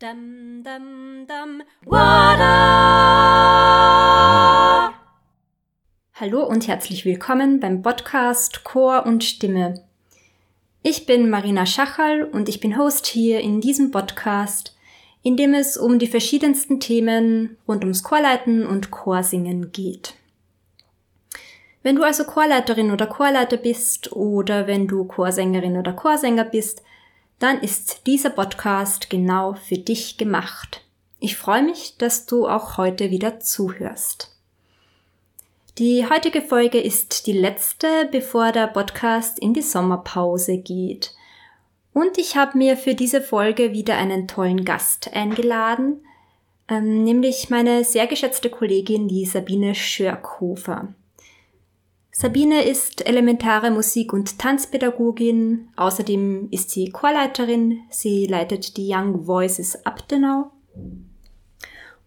Dum, dum, dum, Wada! Hallo und herzlich willkommen beim Podcast Chor und Stimme. Ich bin Marina Schachal und ich bin Host hier in diesem Podcast, in dem es um die verschiedensten Themen rund ums Chorleiten und Chorsingen geht. Wenn du also Chorleiterin oder Chorleiter bist oder wenn du Chorsängerin oder Chorsänger bist, dann ist dieser Podcast genau für dich gemacht. Ich freue mich, dass du auch heute wieder zuhörst. Die heutige Folge ist die letzte, bevor der Podcast in die Sommerpause geht. Und ich habe mir für diese Folge wieder einen tollen Gast eingeladen, ähm, nämlich meine sehr geschätzte Kollegin, die Sabine Schörkhofer. Sabine ist elementare Musik- und Tanzpädagogin. Außerdem ist sie Chorleiterin. Sie leitet die Young Voices Abdenau.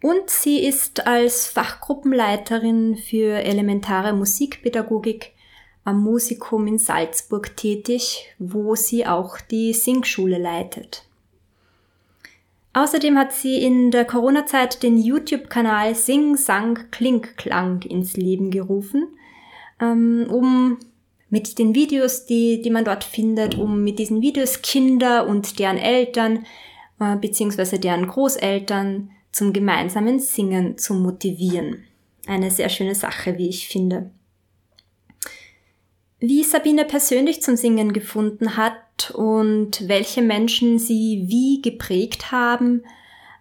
Und sie ist als Fachgruppenleiterin für elementare Musikpädagogik am Musikum in Salzburg tätig, wo sie auch die Singschule leitet. Außerdem hat sie in der Corona-Zeit den YouTube-Kanal Sing, Sang, Klink, Klang ins Leben gerufen – ähm, um mit den Videos, die, die man dort findet, um mit diesen Videos Kinder und deren Eltern äh, bzw. deren Großeltern zum gemeinsamen Singen zu motivieren. Eine sehr schöne Sache, wie ich finde. Wie Sabine persönlich zum Singen gefunden hat und welche Menschen sie wie geprägt haben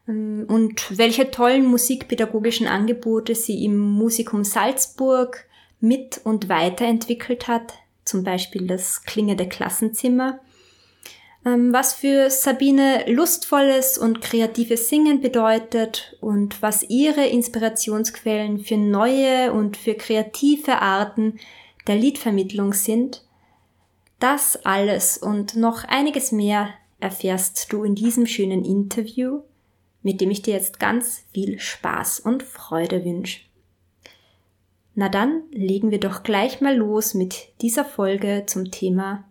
ähm, und welche tollen musikpädagogischen Angebote sie im Musikum Salzburg mit und weiterentwickelt hat, zum Beispiel das klingende Klassenzimmer, ähm, was für Sabine lustvolles und kreatives Singen bedeutet und was ihre Inspirationsquellen für neue und für kreative Arten der Liedvermittlung sind, das alles und noch einiges mehr erfährst du in diesem schönen Interview, mit dem ich dir jetzt ganz viel Spaß und Freude wünsche. Na dann legen wir doch gleich mal los mit dieser Folge zum Thema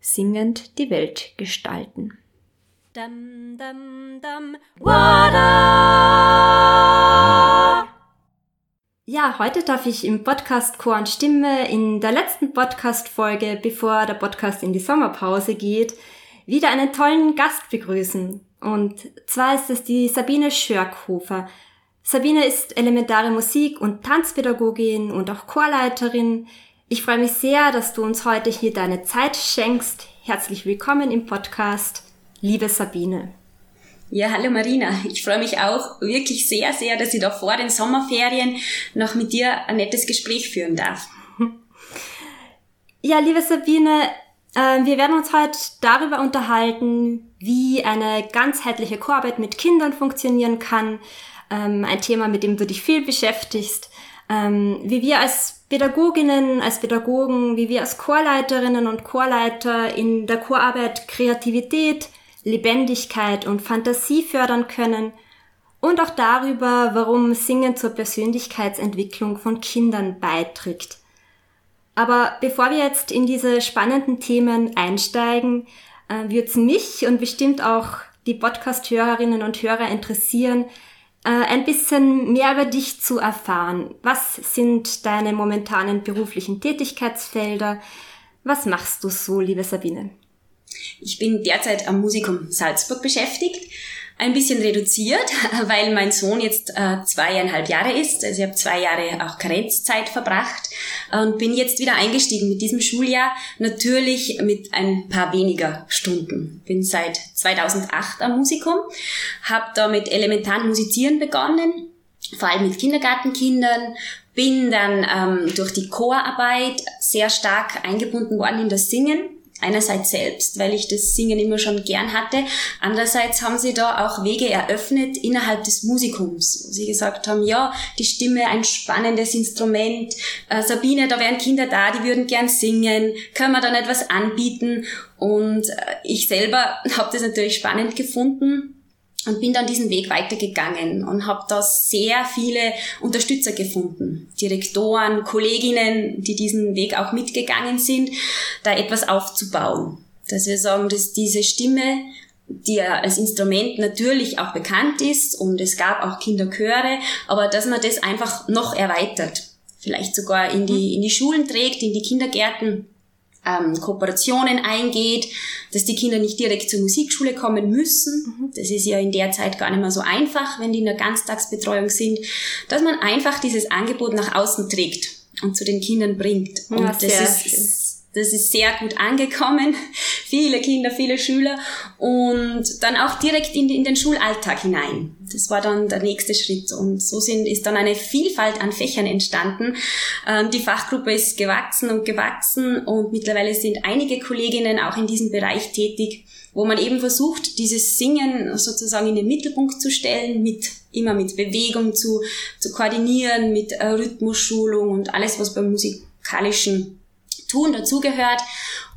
Singend die Welt gestalten. Dum, dum, dum, ja, heute darf ich im Podcast Chor und Stimme in der letzten Podcast-Folge, bevor der Podcast in die Sommerpause geht, wieder einen tollen Gast begrüßen. Und zwar ist es die Sabine Schörkhofer, Sabine ist elementare Musik- und Tanzpädagogin und auch Chorleiterin. Ich freue mich sehr, dass du uns heute hier deine Zeit schenkst. Herzlich willkommen im Podcast, liebe Sabine. Ja, hallo Marina. Ich freue mich auch wirklich sehr, sehr, dass ich da vor den Sommerferien noch mit dir ein nettes Gespräch führen darf. Ja, liebe Sabine, äh, wir werden uns heute darüber unterhalten, wie eine ganzheitliche Chorarbeit mit Kindern funktionieren kann, ähm, ein Thema, mit dem du dich viel beschäftigst, ähm, wie wir als Pädagoginnen, als Pädagogen, wie wir als Chorleiterinnen und Chorleiter in der Chorarbeit Kreativität, Lebendigkeit und Fantasie fördern können und auch darüber, warum Singen zur Persönlichkeitsentwicklung von Kindern beiträgt. Aber bevor wir jetzt in diese spannenden Themen einsteigen, äh, wird es mich und bestimmt auch die Podcast-Hörerinnen und Hörer interessieren, ein bisschen mehr über dich zu erfahren. Was sind deine momentanen beruflichen Tätigkeitsfelder? Was machst du so, liebe Sabine? Ich bin derzeit am Musikum Salzburg beschäftigt ein bisschen reduziert, weil mein Sohn jetzt äh, zweieinhalb Jahre ist. Also ich habe zwei Jahre auch Karenzzeit verbracht und bin jetzt wieder eingestiegen mit diesem Schuljahr. Natürlich mit ein paar weniger Stunden. Bin seit 2008 am Musikum, habe da mit elementaren Musizieren begonnen, vor allem mit Kindergartenkindern bin dann ähm, durch die Chorarbeit sehr stark eingebunden worden in das Singen einerseits selbst, weil ich das Singen immer schon gern hatte. Andererseits haben sie da auch Wege eröffnet innerhalb des Musikums, wo sie gesagt haben, ja, die Stimme ein spannendes Instrument. Äh, Sabine, da wären Kinder da, die würden gern singen. Können wir dann etwas anbieten? Und äh, ich selber habe das natürlich spannend gefunden und bin dann diesen Weg weitergegangen und habe da sehr viele Unterstützer gefunden. Direktoren, Kolleginnen, die diesen Weg auch mitgegangen sind, da etwas aufzubauen. Dass wir sagen, dass diese Stimme die als Instrument natürlich auch bekannt ist und es gab auch Kinderchöre, aber dass man das einfach noch erweitert, vielleicht sogar in die, in die Schulen trägt, in die Kindergärten ähm, Kooperationen eingeht, dass die Kinder nicht direkt zur Musikschule kommen müssen. Mhm. Das ist ja in der Zeit gar nicht mehr so einfach, wenn die in der Ganztagsbetreuung sind, dass man einfach dieses Angebot nach außen trägt und zu den Kindern bringt. Und ja, das ist das ist sehr gut angekommen. Viele Kinder, viele Schüler und dann auch direkt in, in, den Schulalltag hinein. Das war dann der nächste Schritt und so sind, ist dann eine Vielfalt an Fächern entstanden. Ähm, die Fachgruppe ist gewachsen und gewachsen und mittlerweile sind einige Kolleginnen auch in diesem Bereich tätig, wo man eben versucht, dieses Singen sozusagen in den Mittelpunkt zu stellen, mit immer mit Bewegung zu, zu koordinieren, mit äh, Rhythmusschulung und alles, was beim musikalischen Tun dazugehört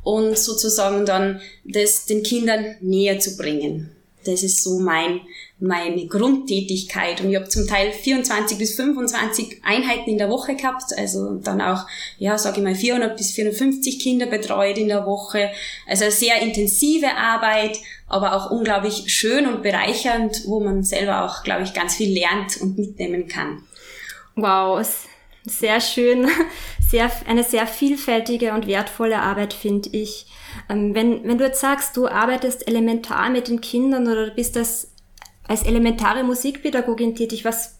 und sozusagen dann das den Kindern näher zu bringen. Das ist so mein, meine Grundtätigkeit. Und ich habe zum Teil 24 bis 25 Einheiten in der Woche gehabt. Also dann auch, ja, sage ich mal, 400 bis 450 Kinder betreut in der Woche. Also sehr intensive Arbeit, aber auch unglaublich schön und bereichernd, wo man selber auch, glaube ich, ganz viel lernt und mitnehmen kann. Wow, sehr schön, sehr, eine sehr vielfältige und wertvolle Arbeit, finde ich. Ähm, wenn, wenn du jetzt sagst, du arbeitest elementar mit den Kindern oder bist das als elementare Musikpädagogin tätig, was,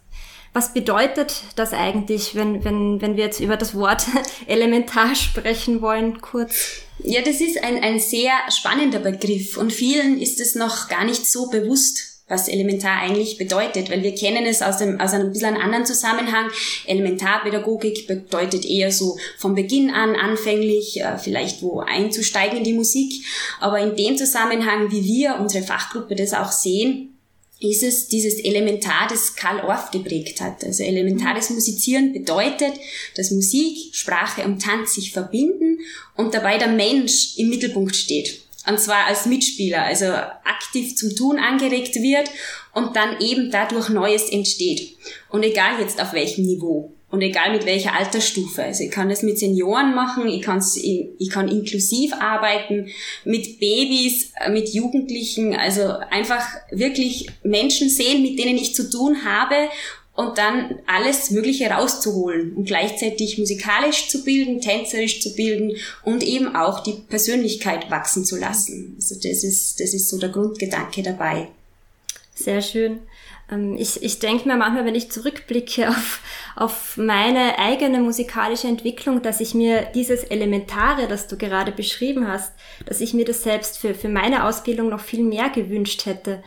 was bedeutet das eigentlich, wenn, wenn, wenn wir jetzt über das Wort elementar sprechen wollen, kurz? Ja, das ist ein, ein sehr spannender Begriff und vielen ist es noch gar nicht so bewusst, was elementar eigentlich bedeutet, weil wir kennen es aus, dem, aus einem bisschen anderen Zusammenhang. Elementarpädagogik bedeutet eher so von Beginn an anfänglich äh, vielleicht wo einzusteigen in die Musik, aber in dem Zusammenhang, wie wir unsere Fachgruppe das auch sehen, ist es dieses Elementar, das Karl Orff geprägt hat. Also elementares Musizieren bedeutet, dass Musik, Sprache und Tanz sich verbinden und dabei der Mensch im Mittelpunkt steht. Und zwar als Mitspieler, also aktiv zum Tun angeregt wird und dann eben dadurch Neues entsteht. Und egal jetzt auf welchem Niveau und egal mit welcher Altersstufe. Also ich kann das mit Senioren machen, ich, kann's, ich kann inklusiv arbeiten, mit Babys, mit Jugendlichen, also einfach wirklich Menschen sehen, mit denen ich zu tun habe und dann alles Mögliche rauszuholen und gleichzeitig musikalisch zu bilden, tänzerisch zu bilden und eben auch die Persönlichkeit wachsen zu lassen. Also das ist, das ist so der Grundgedanke dabei. Sehr schön. Ähm, ich, ich denke mir manchmal, wenn ich zurückblicke auf, auf meine eigene musikalische Entwicklung, dass ich mir dieses Elementare, das du gerade beschrieben hast, dass ich mir das selbst für, für meine Ausbildung noch viel mehr gewünscht hätte.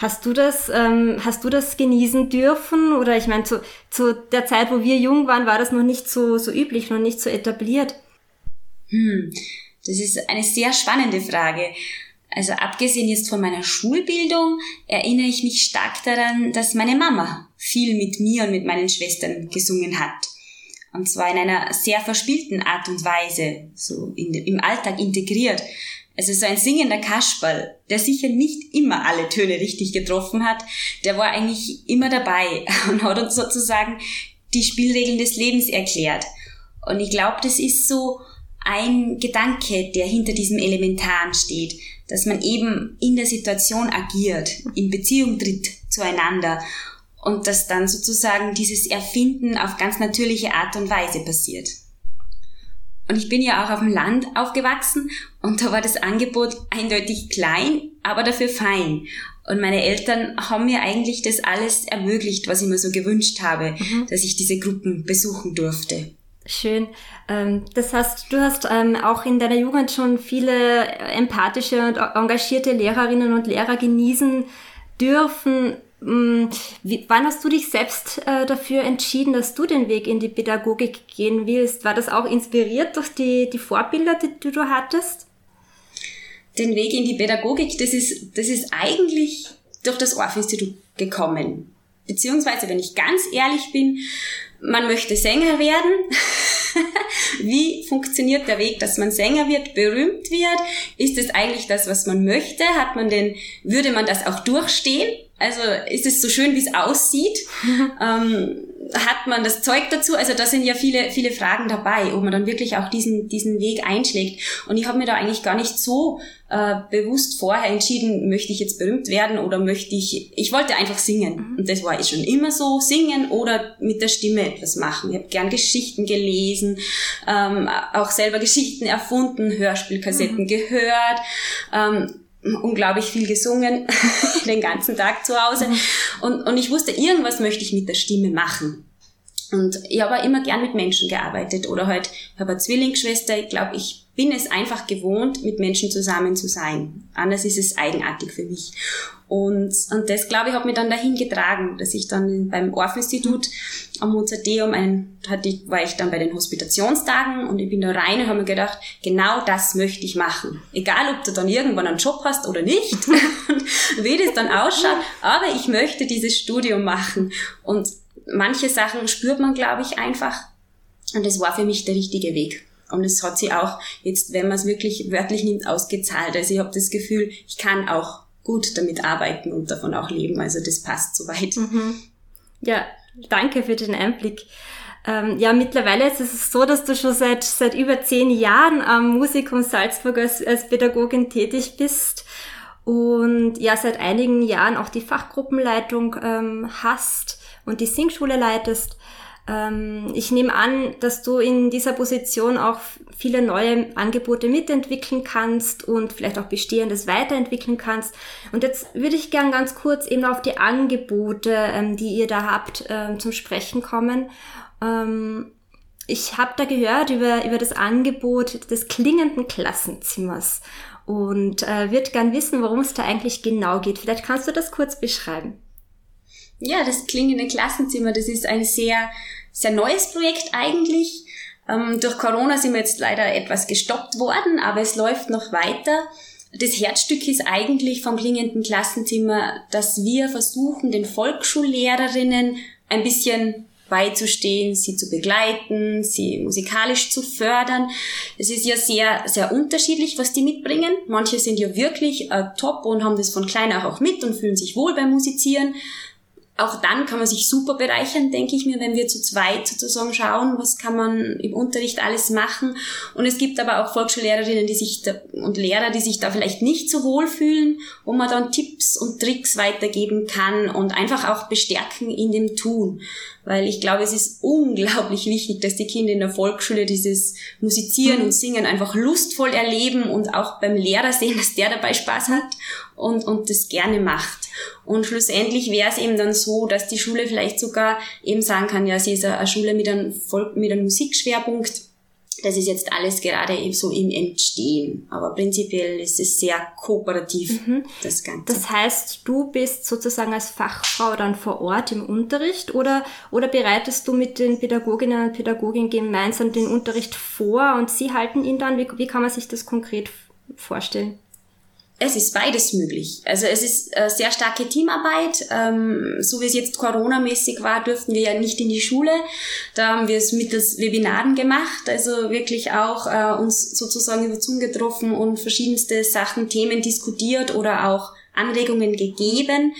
Hast du das, ähm, hast du das genießen dürfen? Oder ich meine, zu, zu der Zeit, wo wir jung waren, war das noch nicht so, so üblich, noch nicht so etabliert? Hm, das ist eine sehr spannende Frage. Also abgesehen jetzt von meiner Schulbildung erinnere ich mich stark daran, dass meine Mama viel mit mir und mit meinen Schwestern gesungen hat. Und zwar in einer sehr verspielten Art und Weise, so in, im Alltag integriert. Also so ein singender Kasperl, der sicher nicht immer alle Töne richtig getroffen hat, der war eigentlich immer dabei und hat uns sozusagen die Spielregeln des Lebens erklärt. Und ich glaube, das ist so ein Gedanke, der hinter diesem Elementaren steht, dass man eben in der Situation agiert, in Beziehung tritt zueinander und dass dann sozusagen dieses Erfinden auf ganz natürliche Art und Weise passiert. Und ich bin ja auch auf dem Land aufgewachsen und da war das Angebot eindeutig klein, aber dafür fein. Und meine Eltern haben mir eigentlich das alles ermöglicht, was ich mir so gewünscht habe, mhm. dass ich diese Gruppen besuchen durfte. Schön. Ähm, das heißt, du hast ähm, auch in deiner Jugend schon viele empathische und engagierte Lehrerinnen und Lehrer genießen dürfen. Mm, wie, wann hast du dich selbst äh, dafür entschieden, dass du den Weg in die Pädagogik gehen willst? War das auch inspiriert durch die, die Vorbilder, die, die du hattest? Den Weg in die Pädagogik, das ist, das ist eigentlich durch das Orff-Institut gekommen. Beziehungsweise, wenn ich ganz ehrlich bin, man möchte Sänger werden. Wie funktioniert der Weg, dass man Sänger wird, berühmt wird? Ist es eigentlich das, was man möchte? Hat man denn, würde man das auch durchstehen? Also ist es so schön, wie es aussieht? ähm, hat man das Zeug dazu? Also da sind ja viele, viele Fragen dabei, ob man dann wirklich auch diesen, diesen Weg einschlägt. Und ich habe mir da eigentlich gar nicht so äh, bewusst vorher entschieden, möchte ich jetzt berühmt werden oder möchte ich, ich wollte einfach singen. Mhm. Und das war ich schon immer so, singen oder mit der Stimme etwas machen. Ich habe gern Geschichten gelesen, ähm, auch selber Geschichten erfunden, Hörspielkassetten mhm. gehört. Ähm, unglaublich viel gesungen, den ganzen Tag zu Hause. Mhm. Und, und ich wusste, irgendwas möchte ich mit der Stimme machen. Und ich habe immer gern mit Menschen gearbeitet oder halt, ich habe eine Zwillingsschwester, ich glaube, ich bin es einfach gewohnt, mit Menschen zusammen zu sein. Anders ist es eigenartig für mich. Und, und das, glaube ich, hat mich dann dahin getragen, dass ich dann beim Orff-Institut am Mozarteum, ein, hatte, war ich dann bei den Hospitationstagen und ich bin da rein und habe mir gedacht, genau das möchte ich machen. Egal, ob du dann irgendwann einen Job hast oder nicht und wie das dann ausschaut, aber ich möchte dieses Studium machen. Und manche Sachen spürt man, glaube ich, einfach. Und das war für mich der richtige Weg. Und es hat sie auch jetzt, wenn man es wirklich wörtlich nimmt, ausgezahlt. Also ich habe das Gefühl, ich kann auch gut damit arbeiten und davon auch leben. Also das passt soweit. Mhm. Ja, danke für den Einblick. Ähm, ja, mittlerweile ist es so, dass du schon seit, seit über zehn Jahren am Musikum Salzburg als, als Pädagogin tätig bist und ja, seit einigen Jahren auch die Fachgruppenleitung ähm, hast und die Singschule leitest. Ähm, ich nehme an, dass du in dieser Position auch viele neue Angebote mitentwickeln kannst und vielleicht auch bestehendes weiterentwickeln kannst. Und jetzt würde ich gern ganz kurz eben auf die Angebote, ähm, die ihr da habt, ähm, zum Sprechen kommen. ich habe da gehört über, über das Angebot des klingenden Klassenzimmers und äh, würde gern wissen, worum es da eigentlich genau geht. Vielleicht kannst du das kurz beschreiben. Ja, das klingende Klassenzimmer, das ist ein sehr sehr neues Projekt eigentlich. Ähm, durch Corona sind wir jetzt leider etwas gestoppt worden, aber es läuft noch weiter. Das Herzstück ist eigentlich vom klingenden Klassenzimmer, dass wir versuchen, den Volksschullehrerinnen ein bisschen beizustehen, sie zu begleiten, sie musikalisch zu fördern. Es ist ja sehr, sehr unterschiedlich, was die mitbringen. Manche sind ja wirklich äh, top und haben das von klein auch mit und fühlen sich wohl beim Musizieren auch dann kann man sich super bereichern, denke ich mir, wenn wir zu zweit sozusagen schauen, was kann man im Unterricht alles machen. Und es gibt aber auch Volksschullehrerinnen die sich da, und Lehrer, die sich da vielleicht nicht so wohl fühlen, wo man dann Tipps und Tricks weitergeben kann und einfach auch bestärken in dem Tun. Weil ich glaube, es ist unglaublich wichtig, dass die Kinder in der Volksschule dieses Musizieren und Singen einfach lustvoll erleben und auch beim Lehrer sehen, dass der dabei Spaß hat und, und das gerne macht. Und schlussendlich wäre es eben dann so, dass die Schule vielleicht sogar eben sagen kann, ja, sie ist eine Schule mit einem, Volk, mit einem Musikschwerpunkt. Das ist jetzt alles gerade eben so im Entstehen. Aber prinzipiell ist es sehr kooperativ, mhm. das Ganze. Das heißt, du bist sozusagen als Fachfrau dann vor Ort im Unterricht oder, oder bereitest du mit den Pädagoginnen und Pädagogen gemeinsam den Unterricht vor und sie halten ihn dann? Wie, wie kann man sich das konkret vorstellen? Es ist beides möglich. Also es ist äh, sehr starke Teamarbeit. Ähm, so wie es jetzt Corona-mäßig war, durften wir ja nicht in die Schule. Da haben wir es mittels Webinaren gemacht. Also wirklich auch äh, uns sozusagen über Zoom getroffen und verschiedenste Sachen, Themen diskutiert oder auch Anregungen gegeben.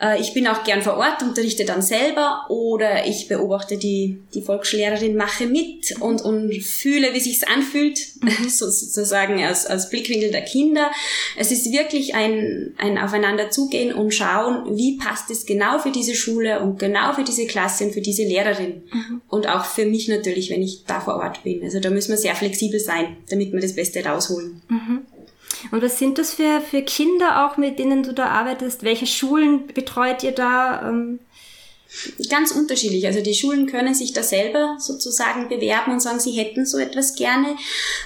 Äh, ich bin auch gern vor Ort, unterrichte dann selber oder ich beobachte die, die Volksschullehrerin, mache mit und, und fühle, wie sich's anfühlt, mhm. sozusagen als, als Blickwinkel der Kinder. Es ist wirklich ein, ein Aufeinander zugehen und schauen, wie passt es genau für diese Schule und genau für diese Klasse und für diese Lehrerin. Mhm. Und auch für mich natürlich, wenn ich da vor Ort bin. Also da müssen wir sehr flexibel sein, damit wir das Beste rausholen. Mhm. Und was sind das für, für Kinder auch, mit denen du da arbeitest? Welche Schulen betreut ihr da? Ähm, Ganz unterschiedlich. Also die Schulen können sich da selber sozusagen bewerben und sagen, sie hätten so etwas gerne.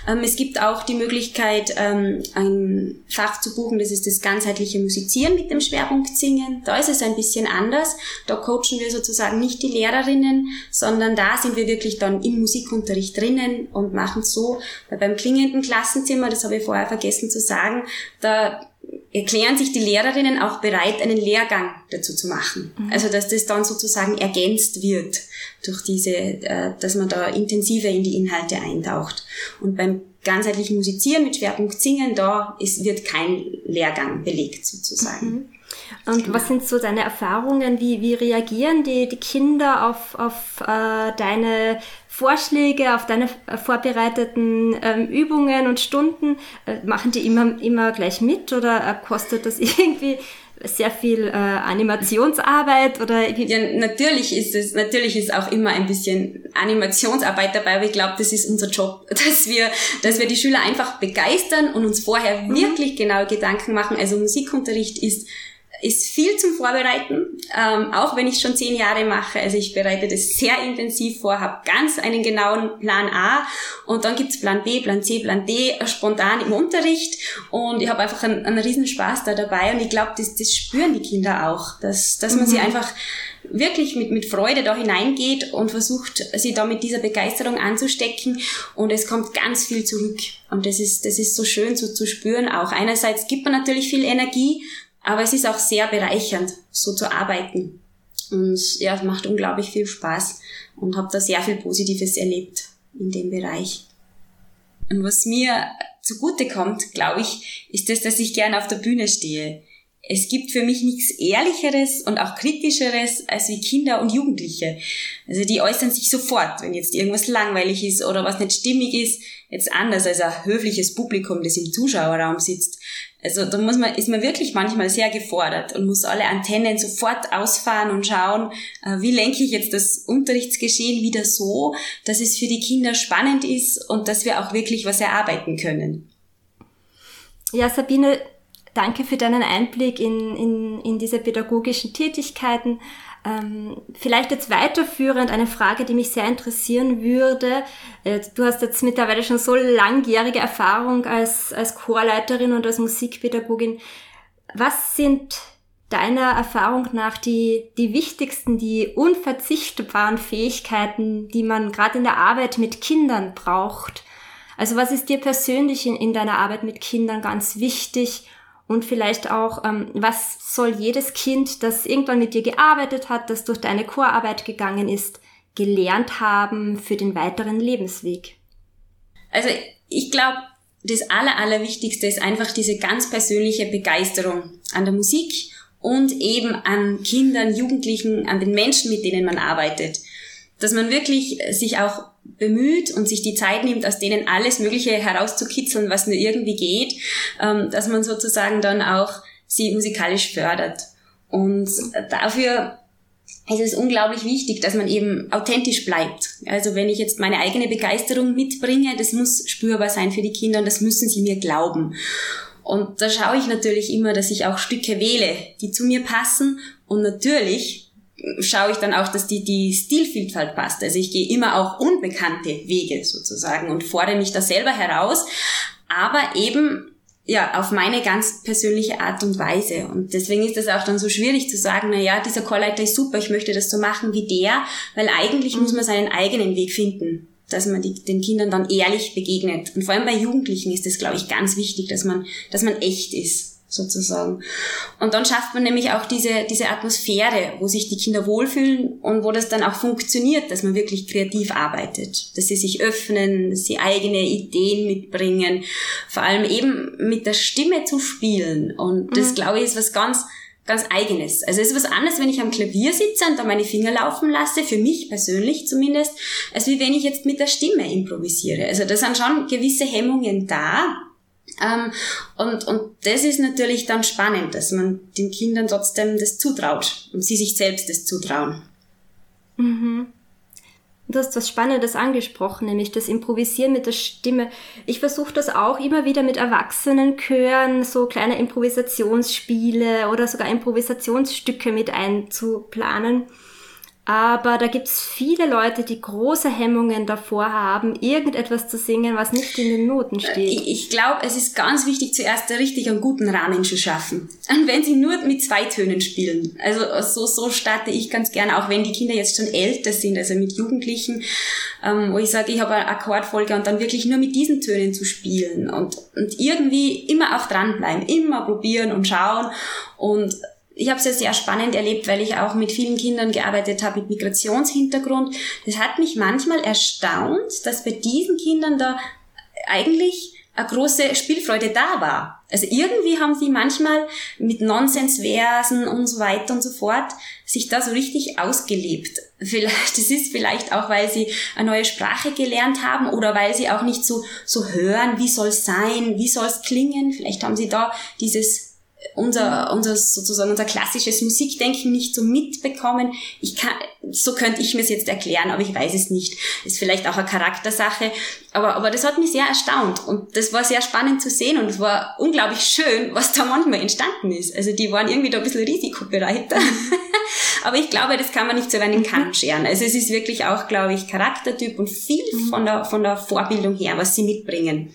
Ähm, es gibt auch die Möglichkeit, ähm, ein Fach zu buchen, das ist das ganzheitliche Musizieren mit dem Schwerpunkt Singen. Da ist es ein bisschen anders. Da coachen wir sozusagen nicht die Lehrerinnen, sondern da sind wir wirklich dann im Musikunterricht drinnen und machen so, weil beim klingenden Klassenzimmer, das habe ich vorher vergessen zu sagen, da erklären sich die Lehrerinnen auch bereit, einen Lehrgang dazu zu machen. Mhm. Also dass das dann sozusagen ergänzt wird durch diese, äh, dass man da intensiver in die Inhalte eintaucht. Und beim ganzheitlichen Musizieren mit Schwerpunkt Singen, da ist, wird kein Lehrgang belegt sozusagen. Mhm. Und genau. was sind so deine Erfahrungen? Wie, wie reagieren die, die Kinder auf, auf äh, deine Vorschläge, auf deine äh, vorbereiteten ähm, Übungen und Stunden? Äh, machen die immer, immer gleich mit oder äh, kostet das irgendwie sehr viel äh, Animationsarbeit oder ja natürlich ist es natürlich ist auch immer ein bisschen Animationsarbeit dabei aber ich glaube das ist unser Job dass wir dass wir die Schüler einfach begeistern und uns vorher mhm. wirklich genau Gedanken machen also Musikunterricht ist ist viel zum Vorbereiten, ähm, auch wenn ich schon zehn Jahre mache. Also ich bereite das sehr intensiv vor, habe ganz einen genauen Plan A und dann gibt's Plan B, Plan C, Plan D spontan im Unterricht und ich habe einfach einen, einen riesen Spaß da dabei und ich glaube, das, das spüren die Kinder auch, dass, dass man mhm. sie einfach wirklich mit, mit Freude da hineingeht und versucht, sie da mit dieser Begeisterung anzustecken und es kommt ganz viel zurück. Und das ist, das ist so schön so zu spüren auch. Einerseits gibt man natürlich viel Energie aber es ist auch sehr bereichernd, so zu arbeiten. Und ja, es macht unglaublich viel Spaß und habe da sehr viel Positives erlebt in dem Bereich. Und was mir zugute kommt, glaube ich, ist das, dass ich gern auf der Bühne stehe. Es gibt für mich nichts Ehrlicheres und auch Kritischeres als wie Kinder und Jugendliche. Also die äußern sich sofort, wenn jetzt irgendwas langweilig ist oder was nicht stimmig ist, jetzt anders als ein höfliches Publikum, das im Zuschauerraum sitzt. Also da muss man, ist man wirklich manchmal sehr gefordert und muss alle Antennen sofort ausfahren und schauen, äh, wie lenke ich jetzt das Unterrichtsgeschehen wieder so, dass es für die Kinder spannend ist und dass wir auch wirklich was erarbeiten können. Ja, Sabine, danke für deinen Einblick in, in, in diese pädagogischen Tätigkeiten. Ähm, vielleicht jetzt weiterführend eine Frage, die mich sehr interessieren würde. Äh, du hast jetzt mittlerweile schon so langjährige Erfahrung als, als Chorleiterin und als Musikpädagogin. Was sind deiner Erfahrung nach die, die wichtigsten, die unverzichtbaren Fähigkeiten, die man gerade in der Arbeit mit Kindern braucht? Also was ist dir persönlich in, in deiner Arbeit mit Kindern ganz wichtig und vielleicht auch, ähm, was soll jedes Kind, das irgendwann mit dir gearbeitet hat, das durch deine Chorarbeit gegangen ist, gelernt haben für den weiteren Lebensweg? Also ich glaube, das Aller, Allerwichtigste ist einfach diese ganz persönliche Begeisterung an der Musik und eben an Kindern, Jugendlichen, an den Menschen, mit denen man arbeitet. Dass man wirklich sich auch bemüht und sich die Zeit nimmt, aus denen alles Mögliche herauszukitzeln, was nur irgendwie geht, ähm, dass man sozusagen dann auch sie musikalisch fördert. Und dafür ist es unglaublich wichtig, dass man eben authentisch bleibt. Also wenn ich jetzt meine eigene Begeisterung mitbringe, das muss spürbar sein für die Kinder und das müssen sie mir glauben. Und da schaue ich natürlich immer, dass ich auch Stücke wähle, die zu mir passen und natürlich schaue ich dann auch, dass die, die Stilvielfalt passt. Also ich gehe immer auch unbekannte Wege sozusagen und fordere mich da selber heraus, aber eben ja, auf meine ganz persönliche Art und Weise. Und deswegen ist es auch dann so schwierig zu sagen, na ja, dieser Chorleiter ist super, ich möchte das so machen wie der, weil eigentlich muss man seinen eigenen Weg finden, dass man die, den Kindern dann ehrlich begegnet. Und vor allem bei Jugendlichen ist es, glaube ich, ganz wichtig, dass man, dass man echt ist sozusagen. Und dann schafft man nämlich auch diese, diese Atmosphäre, wo sich die Kinder wohlfühlen und wo das dann auch funktioniert, dass man wirklich kreativ arbeitet, dass sie sich öffnen, dass sie eigene Ideen mitbringen, vor allem eben mit der Stimme zu spielen. Und das, mhm. glaube ich, ist was ganz, ganz eigenes. Also es ist was anderes, wenn ich am Klavier sitze und da meine Finger laufen lasse, für mich persönlich zumindest, als wie wenn ich jetzt mit der Stimme improvisiere. Also da sind schon gewisse Hemmungen da, ähm, und, und das ist natürlich dann spannend, dass man den Kindern trotzdem das zutraut und sie sich selbst das zutrauen. Mhm. Du hast was Spannendes angesprochen, nämlich das Improvisieren mit der Stimme. Ich versuche das auch immer wieder mit Erwachsenenchören, so kleine Improvisationsspiele oder sogar Improvisationsstücke mit einzuplanen. Aber da gibt's viele Leute, die große Hemmungen davor haben, irgendetwas zu singen, was nicht in den Noten steht. Ich, ich glaube, es ist ganz wichtig, zuerst richtig einen guten Rahmen zu schaffen. Und wenn sie nur mit zwei Tönen spielen. Also so, so starte ich ganz gerne, auch wenn die Kinder jetzt schon älter sind, also mit Jugendlichen, ähm, wo ich sage, ich habe eine Akkordfolge und dann wirklich nur mit diesen Tönen zu spielen und, und irgendwie immer auch dranbleiben, immer probieren und schauen und ich habe es ja sehr spannend erlebt, weil ich auch mit vielen Kindern gearbeitet habe mit Migrationshintergrund. Das hat mich manchmal erstaunt, dass bei diesen Kindern da eigentlich eine große Spielfreude da war. Also irgendwie haben sie manchmal mit Nonsensversen und so weiter und so fort sich da so richtig ausgelebt. Vielleicht, das ist vielleicht auch, weil sie eine neue Sprache gelernt haben oder weil sie auch nicht so, so hören, wie soll es sein, wie soll es klingen. Vielleicht haben sie da dieses unser, unser sozusagen unser klassisches Musikdenken nicht so mitbekommen. Ich kann, so könnte ich mir es jetzt erklären, aber ich weiß es nicht. Ist vielleicht auch eine Charaktersache. Aber, aber das hat mich sehr erstaunt und das war sehr spannend zu sehen und es war unglaublich schön, was da manchmal entstanden ist. Also die waren irgendwie da ein bisschen risikobereiter. aber ich glaube, das kann man nicht so über einen Kamm scheren. Also es ist wirklich auch, glaube ich, Charaktertyp und viel mhm. von der, von der Vorbildung her, was sie mitbringen.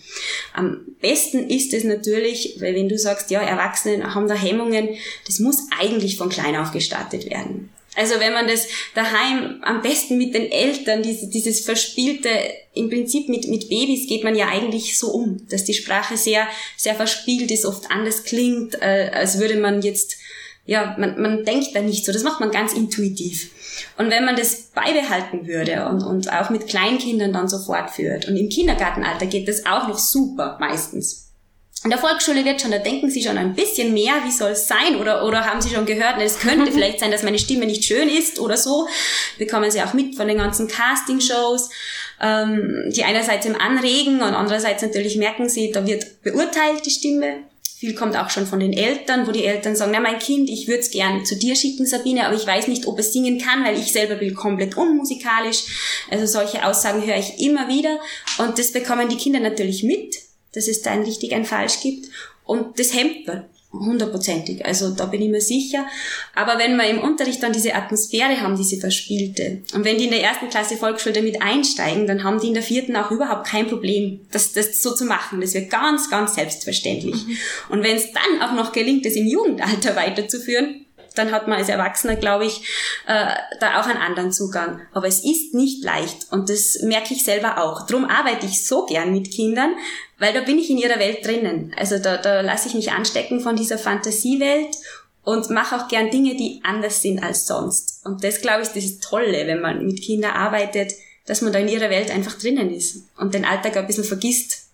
Am besten ist es natürlich, weil wenn du sagst, ja, Erwachsene haben da Hemmungen, das muss eigentlich von klein auf gestartet werden. Also wenn man das daheim am besten mit den Eltern, dieses, dieses verspielte, im Prinzip mit, mit Babys geht man ja eigentlich so um, dass die Sprache sehr, sehr verspielt ist, oft anders klingt, äh, als würde man jetzt, ja, man, man denkt da nicht so, das macht man ganz intuitiv. Und wenn man das beibehalten würde und, und auch mit Kleinkindern dann so fortführt und im Kindergartenalter geht das auch noch super meistens in der Volksschule wird schon, da denken sie schon ein bisschen mehr, wie soll es sein? Oder, oder haben sie schon gehört, es könnte vielleicht sein, dass meine Stimme nicht schön ist oder so. Bekommen sie auch mit von den ganzen Castingshows, ähm, die einerseits im Anregen und andererseits natürlich merken sie, da wird beurteilt die Stimme. Viel kommt auch schon von den Eltern, wo die Eltern sagen, na mein Kind, ich würde es gerne zu dir schicken, Sabine, aber ich weiß nicht, ob es singen kann, weil ich selber bin komplett unmusikalisch. Also solche Aussagen höre ich immer wieder und das bekommen die Kinder natürlich mit dass es da ein richtig, ein falsch gibt. Und das hemmt man hundertprozentig. Also da bin ich mir sicher. Aber wenn wir im Unterricht dann diese Atmosphäre haben, diese verspielte, und wenn die in der ersten Klasse Volksschule damit einsteigen, dann haben die in der vierten auch überhaupt kein Problem, das, das so zu machen. Das wird ganz, ganz selbstverständlich. Mhm. Und wenn es dann auch noch gelingt, das im Jugendalter weiterzuführen, dann hat man als Erwachsener, glaube ich, äh, da auch einen anderen Zugang. Aber es ist nicht leicht und das merke ich selber auch. Drum arbeite ich so gern mit Kindern, weil da bin ich in ihrer Welt drinnen. Also da, da lasse ich mich anstecken von dieser Fantasiewelt und mache auch gern Dinge, die anders sind als sonst. Und das, glaube ich, das ist Tolle, wenn man mit Kindern arbeitet, dass man da in ihrer Welt einfach drinnen ist und den Alltag ein bisschen vergisst.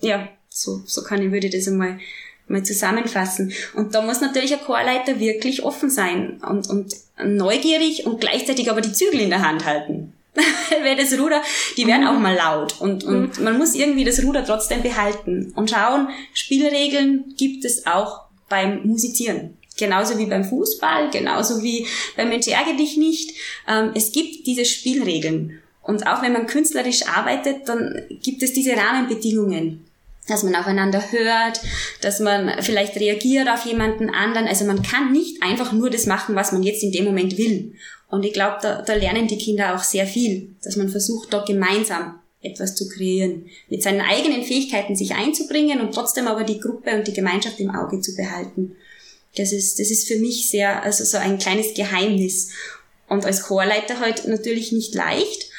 Ja, so, so kann ich, würde ich das einmal mal zusammenfassen. Und da muss natürlich ein Chorleiter wirklich offen sein und, und neugierig und gleichzeitig aber die Zügel in der Hand halten. Weil das Ruder, die werden auch mal laut und, und mhm. man muss irgendwie das Ruder trotzdem behalten und schauen, Spielregeln gibt es auch beim Musizieren. Genauso wie beim Fußball, genauso wie beim Mensch ärgere dich nicht. Ähm, es gibt diese Spielregeln. Und auch wenn man künstlerisch arbeitet, dann gibt es diese Rahmenbedingungen dass man aufeinander hört, dass man vielleicht reagiert auf jemanden anderen. Also man kann nicht einfach nur das machen, was man jetzt in dem Moment will. Und ich glaube, da, da lernen die Kinder auch sehr viel, dass man versucht, da gemeinsam etwas zu kreieren, mit seinen eigenen Fähigkeiten sich einzubringen und trotzdem aber die Gruppe und die Gemeinschaft im Auge zu behalten. Das ist, das ist für mich sehr, also so ein kleines Geheimnis. Und als Chorleiter halt natürlich nicht leicht,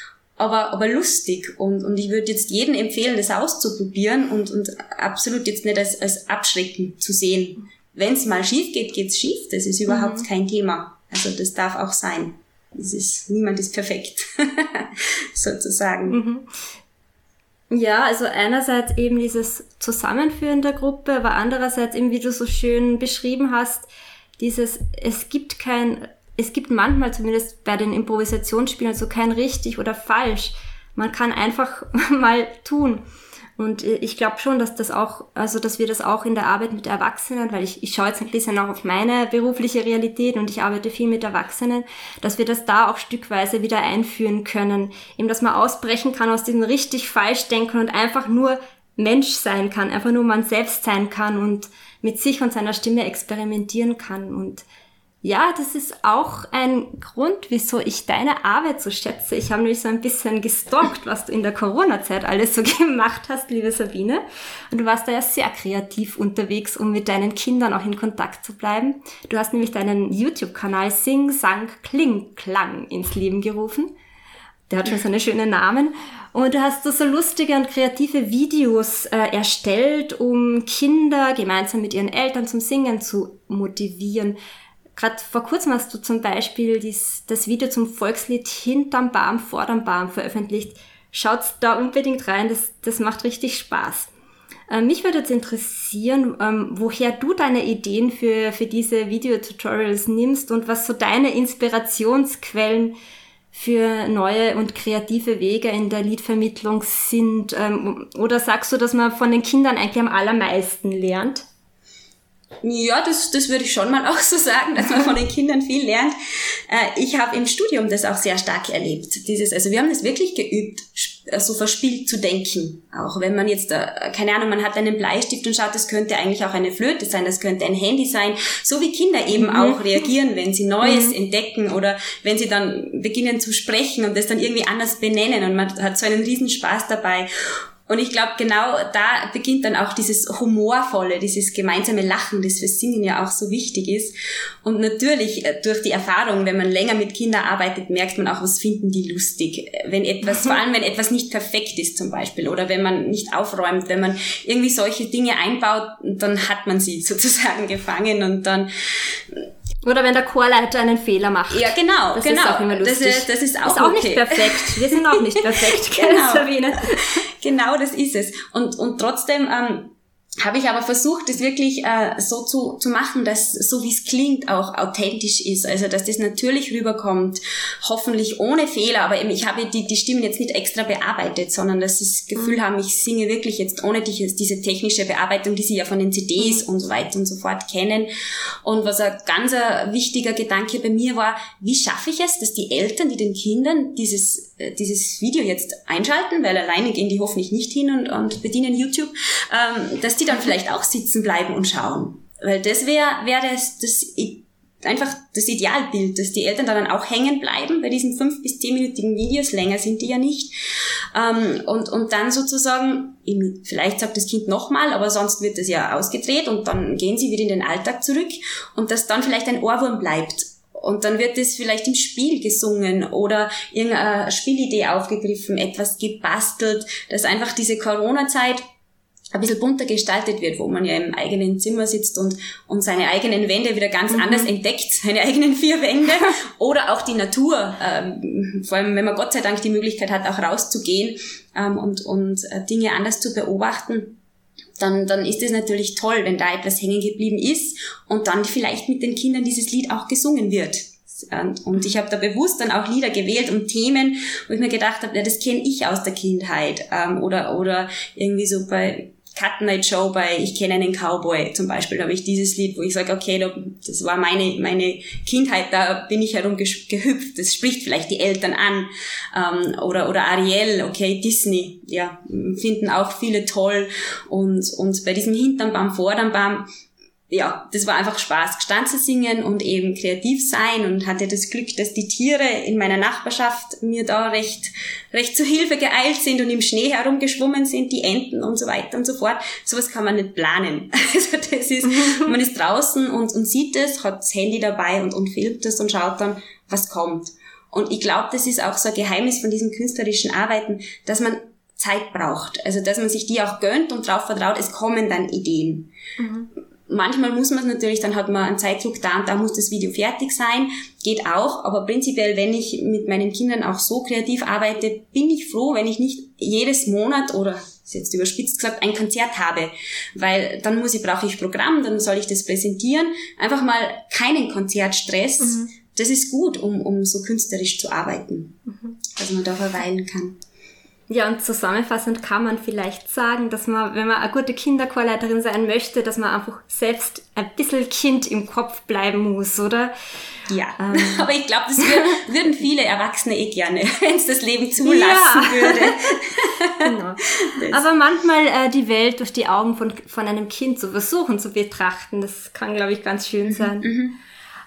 aber, aber lustig. Und, und ich würde jetzt jedem empfehlen, das auszuprobieren und, und absolut jetzt nicht als, als Abschrecken zu sehen. Wenn es mal schief geht, geht's schief. Das ist überhaupt mhm. kein Thema. Also das darf auch sein. Es ist, niemand ist perfekt, sozusagen. Mhm. Ja, also einerseits eben dieses Zusammenführen der Gruppe, aber andererseits eben, wie du so schön beschrieben hast, dieses, es gibt kein es gibt manchmal zumindest bei den Improvisationsspielen so kein richtig oder falsch. Man kann einfach mal tun. Und ich glaube schon, dass das auch, also dass wir das auch in der Arbeit mit Erwachsenen, weil ich, ich schaue jetzt ein bisschen auch auf meine berufliche Realität und ich arbeite viel mit Erwachsenen, dass wir das da auch stückweise wieder einführen können. Eben, dass man ausbrechen kann aus diesem richtig falsch denken und einfach nur Mensch sein kann, einfach nur man selbst sein kann und mit sich und seiner Stimme experimentieren kann. Und ja, das ist auch ein Grund, wieso ich deine Arbeit so schätze. Ich habe nämlich so ein bisschen gestalkt, was du in der Corona-Zeit alles so gemacht hast, liebe Sabine. Und du warst da ja sehr kreativ unterwegs, um mit deinen Kindern auch in Kontakt zu bleiben. Du hast nämlich deinen YouTube-Kanal Sing, Sang, Kling, Klang ins Leben gerufen. Der hat schon so einen schönen Namen. Und du hast so lustige und kreative Videos äh, erstellt, um Kinder gemeinsam mit ihren Eltern zum Singen zu motivieren. Gerade vor kurzem hast du zum Beispiel dies, das Video zum Volkslied Hinterm Baum, Vorderm Baum veröffentlicht. Schaut da unbedingt rein, das, das macht richtig Spaß. Äh, mich würde jetzt interessieren, ähm, woher du deine Ideen für, für diese Videotutorials nimmst und was so deine Inspirationsquellen für neue und kreative Wege in der Liedvermittlung sind. Ähm, oder sagst du, dass man von den Kindern eigentlich am allermeisten lernt? Ja, das, das würde ich schon mal auch so sagen, dass man von den Kindern viel lernt. Äh, ich habe im Studium das auch sehr stark erlebt. Dieses, also wir haben das wirklich geübt, äh, so verspielt zu denken. Auch wenn man jetzt, äh, keine Ahnung, man hat einen Bleistift und schaut, das könnte eigentlich auch eine Flöte sein, das könnte ein Handy sein. So wie Kinder eben mhm. auch reagieren, wenn sie Neues mhm. entdecken oder wenn sie dann beginnen zu sprechen und das dann irgendwie anders benennen und man hat so einen riesen Spaß dabei. Und ich glaube, genau da beginnt dann auch dieses Humorvolle, dieses gemeinsame Lachen, das für Singen ja auch so wichtig ist. Und natürlich äh, durch die Erfahrung, wenn man länger mit Kindern arbeitet, merkt man auch, was finden die lustig. Wenn etwas, vor allem wenn etwas nicht perfekt ist zum Beispiel oder wenn man nicht aufräumt, wenn man irgendwie solche Dinge einbaut, dann hat man sie sozusagen gefangen und dann oder wenn der Chorleiter einen Fehler macht. Ja, genau, das genau. Ist auch immer lustig. Das ist, das ist auch, ist auch okay. nicht perfekt. Wir sind auch nicht perfekt, genau. genau, das ist es. Und, und trotzdem ähm, habe ich aber versucht, das wirklich äh, so zu, zu machen, dass so wie es klingt auch authentisch ist. Also dass das natürlich rüberkommt, hoffentlich ohne Fehler. Aber eben, ich habe die, die Stimmen jetzt nicht extra bearbeitet, sondern dass sie das Gefühl mhm. haben, ich singe wirklich jetzt ohne die, diese technische Bearbeitung, die sie ja von den CDs mhm. und so weiter und so fort kennen. Und was ein ganz ein wichtiger Gedanke bei mir war, wie schaffe ich es, dass die Eltern, die den Kindern dieses, äh, dieses Video jetzt einschalten, weil alleine gehen die hoffentlich nicht hin und, und bedienen YouTube, ähm, dass die dann vielleicht auch sitzen bleiben und schauen. Weil das wäre wär das, das einfach das Idealbild, dass die Eltern dann auch hängen bleiben bei diesen fünf bis zehnminütigen Videos, länger sind die ja nicht. Ähm, und, und dann sozusagen, vielleicht sagt das Kind nochmal, aber sonst wird das ja ausgedreht und dann gehen sie wieder in den Alltag zurück und dass dann vielleicht ein Ohrwurm bleibt. Und dann wird es vielleicht im Spiel gesungen oder irgendeine Spielidee aufgegriffen, etwas gebastelt, dass einfach diese Corona-Zeit ein bisschen bunter gestaltet wird, wo man ja im eigenen Zimmer sitzt und, und seine eigenen Wände wieder ganz mhm. anders entdeckt, seine eigenen vier Wände oder auch die Natur, ähm, vor allem wenn man Gott sei Dank die Möglichkeit hat, auch rauszugehen ähm, und, und äh, Dinge anders zu beobachten. Dann, dann ist es natürlich toll, wenn da etwas hängen geblieben ist und dann vielleicht mit den Kindern dieses Lied auch gesungen wird. Und, und ich habe da bewusst dann auch Lieder gewählt und Themen, wo ich mir gedacht habe, ja, das kenne ich aus der Kindheit. Ähm, oder, oder irgendwie so bei Cut Night Show bei Ich kenne einen Cowboy zum Beispiel, da habe ich dieses Lied, wo ich sage, okay, das war meine, meine Kindheit, da bin ich herumgehüpft, das spricht vielleicht die Eltern an. Ähm, oder, oder Ariel, okay, Disney, ja, finden auch viele toll. Und, und bei diesem Hinternbaum, Vordernbaum, ja, das war einfach Spaß, Gestanze singen und eben kreativ sein und hatte das Glück, dass die Tiere in meiner Nachbarschaft mir da recht, recht zu Hilfe geeilt sind und im Schnee herumgeschwommen sind, die Enten und so weiter und so fort. Sowas kann man nicht planen. Also das ist, man ist draußen und, und sieht es, hat das Handy dabei und, und filmt es und schaut dann, was kommt. Und ich glaube, das ist auch so ein Geheimnis von diesem künstlerischen Arbeiten, dass man Zeit braucht. Also, dass man sich die auch gönnt und darauf vertraut, es kommen dann Ideen. Mhm manchmal muss man es natürlich, dann hat man einen Zeitdruck da und da muss das Video fertig sein, geht auch, aber prinzipiell, wenn ich mit meinen Kindern auch so kreativ arbeite, bin ich froh, wenn ich nicht jedes Monat oder ist jetzt überspitzt gesagt, ein Konzert habe, weil dann muss ich, brauche ich Programm, dann soll ich das präsentieren, einfach mal keinen Konzertstress, mhm. das ist gut, um, um so künstlerisch zu arbeiten, mhm. dass man da verweilen kann. Ja, und zusammenfassend kann man vielleicht sagen, dass man, wenn man eine gute Kinderchorleiterin sein möchte, dass man einfach selbst ein bisschen Kind im Kopf bleiben muss, oder? Ja, ähm. aber ich glaube, das würden viele Erwachsene eh gerne, wenn es das Leben zulassen ja. würde. genau. Das. Aber manchmal äh, die Welt durch die Augen von, von einem Kind zu versuchen zu betrachten, das kann, glaube ich, ganz schön mhm, sein. Mhm.